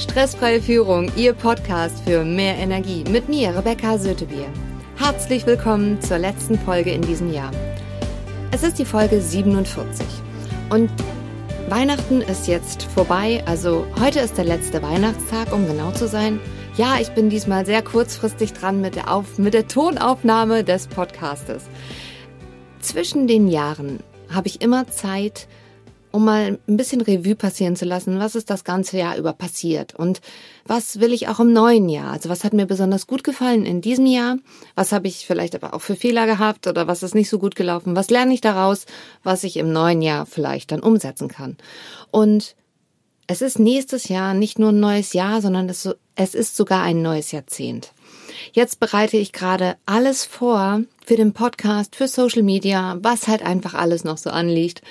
Stressfreie Führung, Ihr Podcast für mehr Energie mit mir, Rebecca Sötebier. Herzlich willkommen zur letzten Folge in diesem Jahr. Es ist die Folge 47 und Weihnachten ist jetzt vorbei, also heute ist der letzte Weihnachtstag, um genau zu sein. Ja, ich bin diesmal sehr kurzfristig dran mit der, Auf mit der Tonaufnahme des Podcastes. Zwischen den Jahren habe ich immer Zeit, um mal ein bisschen Revue passieren zu lassen, was ist das ganze Jahr über passiert und was will ich auch im neuen Jahr? Also was hat mir besonders gut gefallen in diesem Jahr? Was habe ich vielleicht aber auch für Fehler gehabt oder was ist nicht so gut gelaufen? Was lerne ich daraus, was ich im neuen Jahr vielleicht dann umsetzen kann? Und es ist nächstes Jahr nicht nur ein neues Jahr, sondern es, ist sogar ein neues Jahrzehnt. Jetzt bereite ich gerade alles vor für den Podcast, für Social Media, was halt einfach alles noch so anliegt.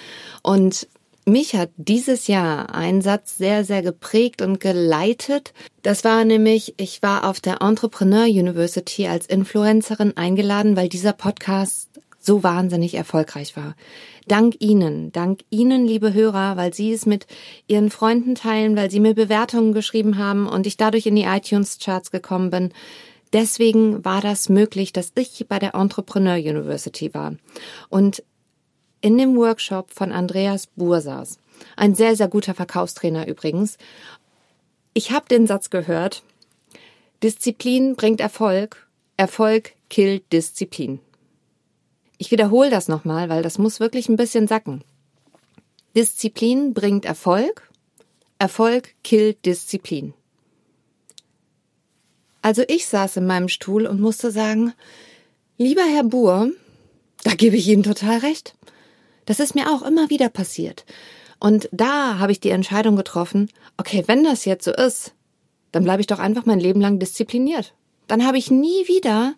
Und mich hat dieses Jahr ein Satz sehr, sehr geprägt und geleitet. Das war nämlich, ich war auf der Entrepreneur University als Influencerin eingeladen, weil dieser Podcast so wahnsinnig erfolgreich war. Dank Ihnen, dank Ihnen, liebe Hörer, weil Sie es mit Ihren Freunden teilen, weil Sie mir Bewertungen geschrieben haben und ich dadurch in die iTunes-Charts gekommen bin. Deswegen war das möglich, dass ich bei der Entrepreneur University war. Und in dem Workshop von Andreas Bursas, ein sehr, sehr guter Verkaufstrainer übrigens, ich habe den Satz gehört, Disziplin bringt Erfolg, Erfolg killt Disziplin. Ich wiederhole das nochmal, weil das muss wirklich ein bisschen sacken. Disziplin bringt Erfolg, Erfolg killt Disziplin. Also ich saß in meinem Stuhl und musste sagen, lieber Herr Buhr, da gebe ich Ihnen total recht. Das ist mir auch immer wieder passiert. Und da habe ich die Entscheidung getroffen, okay, wenn das jetzt so ist, dann bleibe ich doch einfach mein Leben lang diszipliniert. Dann habe ich nie wieder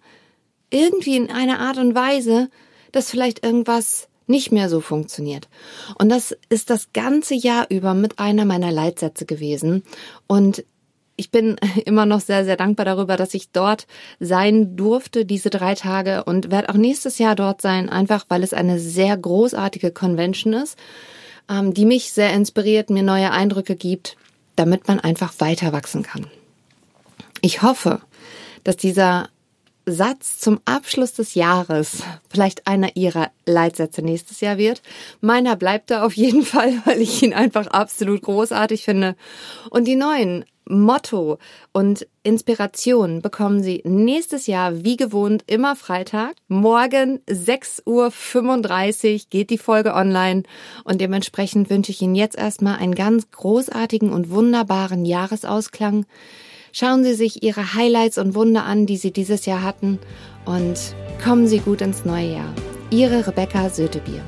irgendwie in einer Art und Weise, dass vielleicht irgendwas nicht mehr so funktioniert. Und das ist das ganze Jahr über mit einer meiner Leitsätze gewesen. Und ich bin immer noch sehr, sehr dankbar darüber, dass ich dort sein durfte, diese drei Tage und werde auch nächstes Jahr dort sein, einfach weil es eine sehr großartige Convention ist, ähm, die mich sehr inspiriert, mir neue Eindrücke gibt, damit man einfach weiter wachsen kann. Ich hoffe, dass dieser Satz zum Abschluss des Jahres vielleicht einer ihrer Leitsätze nächstes Jahr wird. Meiner bleibt da auf jeden Fall, weil ich ihn einfach absolut großartig finde. Und die neuen Motto und Inspiration bekommen Sie nächstes Jahr wie gewohnt immer Freitag. Morgen 6.35 Uhr geht die Folge online und dementsprechend wünsche ich Ihnen jetzt erstmal einen ganz großartigen und wunderbaren Jahresausklang. Schauen Sie sich Ihre Highlights und Wunder an, die Sie dieses Jahr hatten und kommen Sie gut ins neue Jahr. Ihre Rebecca Sötebier.